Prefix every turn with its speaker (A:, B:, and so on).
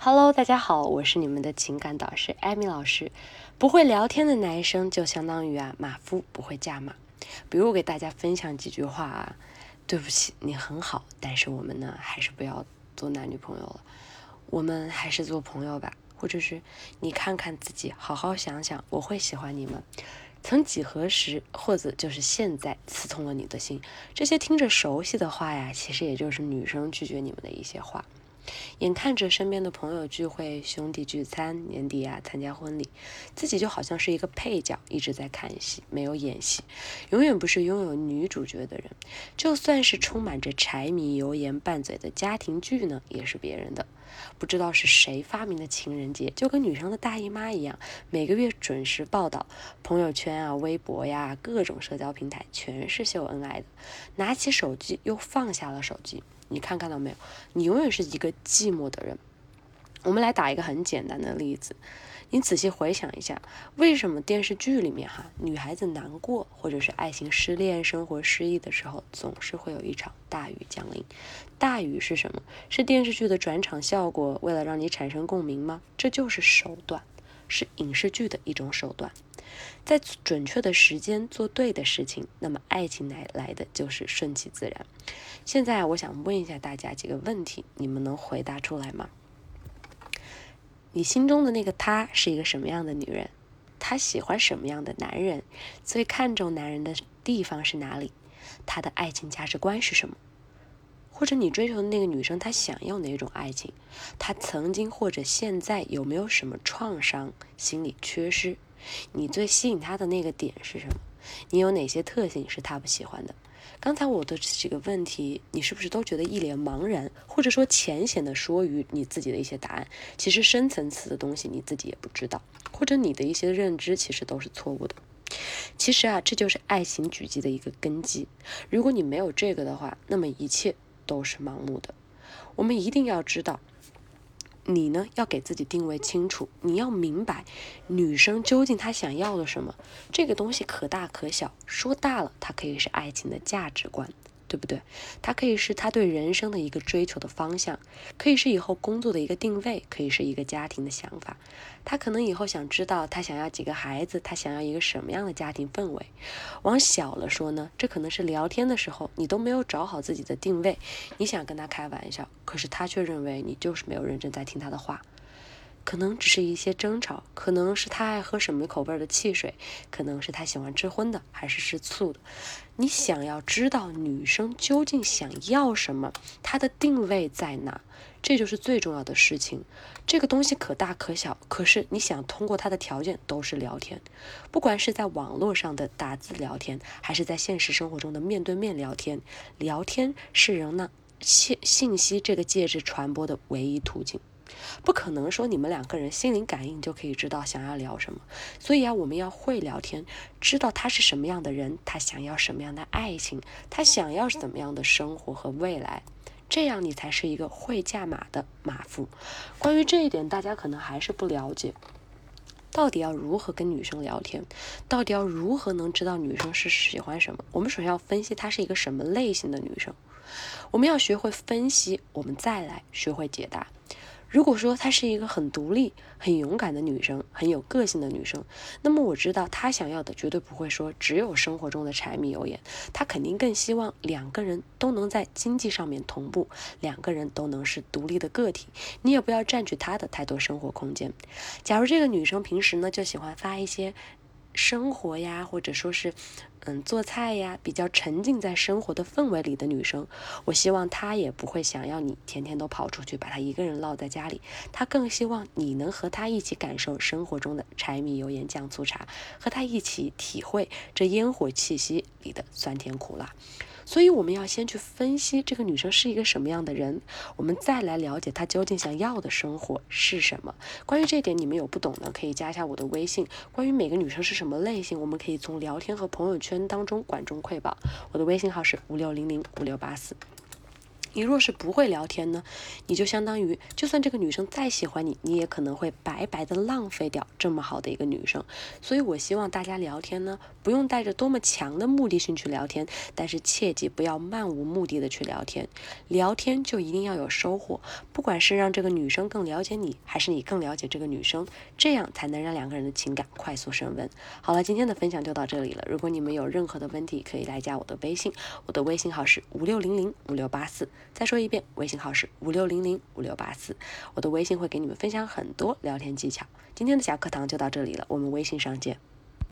A: Hello，大家好，我是你们的情感导师艾米老师。不会聊天的男生就相当于啊马夫不会驾马。比如我给大家分享几句话啊，对不起，你很好，但是我们呢还是不要做男女朋友了，我们还是做朋友吧。或者是你看看自己，好好想想，我会喜欢你吗？曾几何时，或者就是现在，刺痛了你的心。这些听着熟悉的话呀，其实也就是女生拒绝你们的一些话。眼看着身边的朋友聚会、兄弟聚餐、年底啊参加婚礼，自己就好像是一个配角，一直在看戏，没有演戏，永远不是拥有女主角的人。就算是充满着柴米油盐拌嘴的家庭剧呢，也是别人的。不知道是谁发明的情人节，就跟女生的大姨妈一样，每个月准时报道，朋友圈啊、微博呀，各种社交平台全是秀恩爱的。拿起手机又放下了手机。你看看到没有？你永远是一个寂寞的人。我们来打一个很简单的例子，你仔细回想一下，为什么电视剧里面哈女孩子难过或者是爱情失恋、生活失意的时候，总是会有一场大雨降临？大雨是什么？是电视剧的转场效果，为了让你产生共鸣吗？这就是手段，是影视剧的一种手段。在准确的时间做对的事情，那么爱情来来的就是顺其自然。现在我想问一下大家几个问题，你们能回答出来吗？你心中的那个她是一个什么样的女人？她喜欢什么样的男人？最看重男人的地方是哪里？她的爱情价值观是什么？或者你追求的那个女生，她想要哪种爱情？她曾经或者现在有没有什么创伤、心理缺失？你最吸引她的那个点是什么？你有哪些特性是她不喜欢的？刚才我的几个问题，你是不是都觉得一脸茫然，或者说浅显的说于你自己的一些答案？其实深层次的东西你自己也不知道，或者你的一些认知其实都是错误的。其实啊，这就是爱情狙击的一个根基。如果你没有这个的话，那么一切都是盲目的。我们一定要知道。你呢，要给自己定位清楚，你要明白女生究竟她想要的什么。这个东西可大可小，说大了，它可以是爱情的价值观。对不对？它可以是他对人生的一个追求的方向，可以是以后工作的一个定位，可以是一个家庭的想法。他可能以后想知道他想要几个孩子，他想要一个什么样的家庭氛围。往小了说呢，这可能是聊天的时候你都没有找好自己的定位，你想跟他开玩笑，可是他却认为你就是没有认真在听他的话。可能只是一些争吵，可能是他爱喝什么口味的汽水，可能是他喜欢吃荤的还是吃素的。你想要知道女生究竟想要什么，她的定位在哪，这就是最重要的事情。这个东西可大可小，可是你想通过她的条件都是聊天，不管是在网络上的打字聊天，还是在现实生活中的面对面聊天，聊天是人呢信信息这个介质传播的唯一途径。不可能说你们两个人心灵感应就可以知道想要聊什么，所以啊，我们要会聊天，知道他是什么样的人，他想要什么样的爱情，他想要怎么样的生活和未来，这样你才是一个会驾马的马夫。关于这一点，大家可能还是不了解，到底要如何跟女生聊天，到底要如何能知道女生是喜欢什么？我们首先要分析她是一个什么类型的女生，我们要学会分析，我们再来学会解答。如果说她是一个很独立、很勇敢的女生，很有个性的女生，那么我知道她想要的绝对不会说只有生活中的柴米油盐，她肯定更希望两个人都能在经济上面同步，两个人都能是独立的个体，你也不要占据她的太多生活空间。假如这个女生平时呢就喜欢发一些。生活呀，或者说是，嗯，做菜呀，比较沉浸在生活的氛围里的女生，我希望她也不会想要你天天都跑出去，把她一个人落在家里。她更希望你能和她一起感受生活中的柴米油盐酱醋茶，和她一起体会这烟火气息里的酸甜苦辣。所以我们要先去分析这个女生是一个什么样的人，我们再来了解她究竟想要的生活是什么。关于这点，你们有不懂的可以加一下我的微信。关于每个女生是什么类型，我们可以从聊天和朋友圈圈当中管中窥豹。我的微信号是五六零零五六八四。你若是不会聊天呢，你就相当于，就算这个女生再喜欢你，你也可能会白白的浪费掉这么好的一个女生。所以我希望大家聊天呢，不用带着多么强的目的性去聊天，但是切记不要漫无目的的去聊天。聊天就一定要有收获，不管是让这个女生更了解你，还是你更了解这个女生，这样才能让两个人的情感快速升温。好了，今天的分享就到这里了。如果你们有任何的问题，可以来加我的微信，我的微信号是五六零零五六八四。再说一遍，微信号是五六零零五六八四。我的微信会给你们分享很多聊天技巧。今天的小课堂就到这里了，我们微信上见。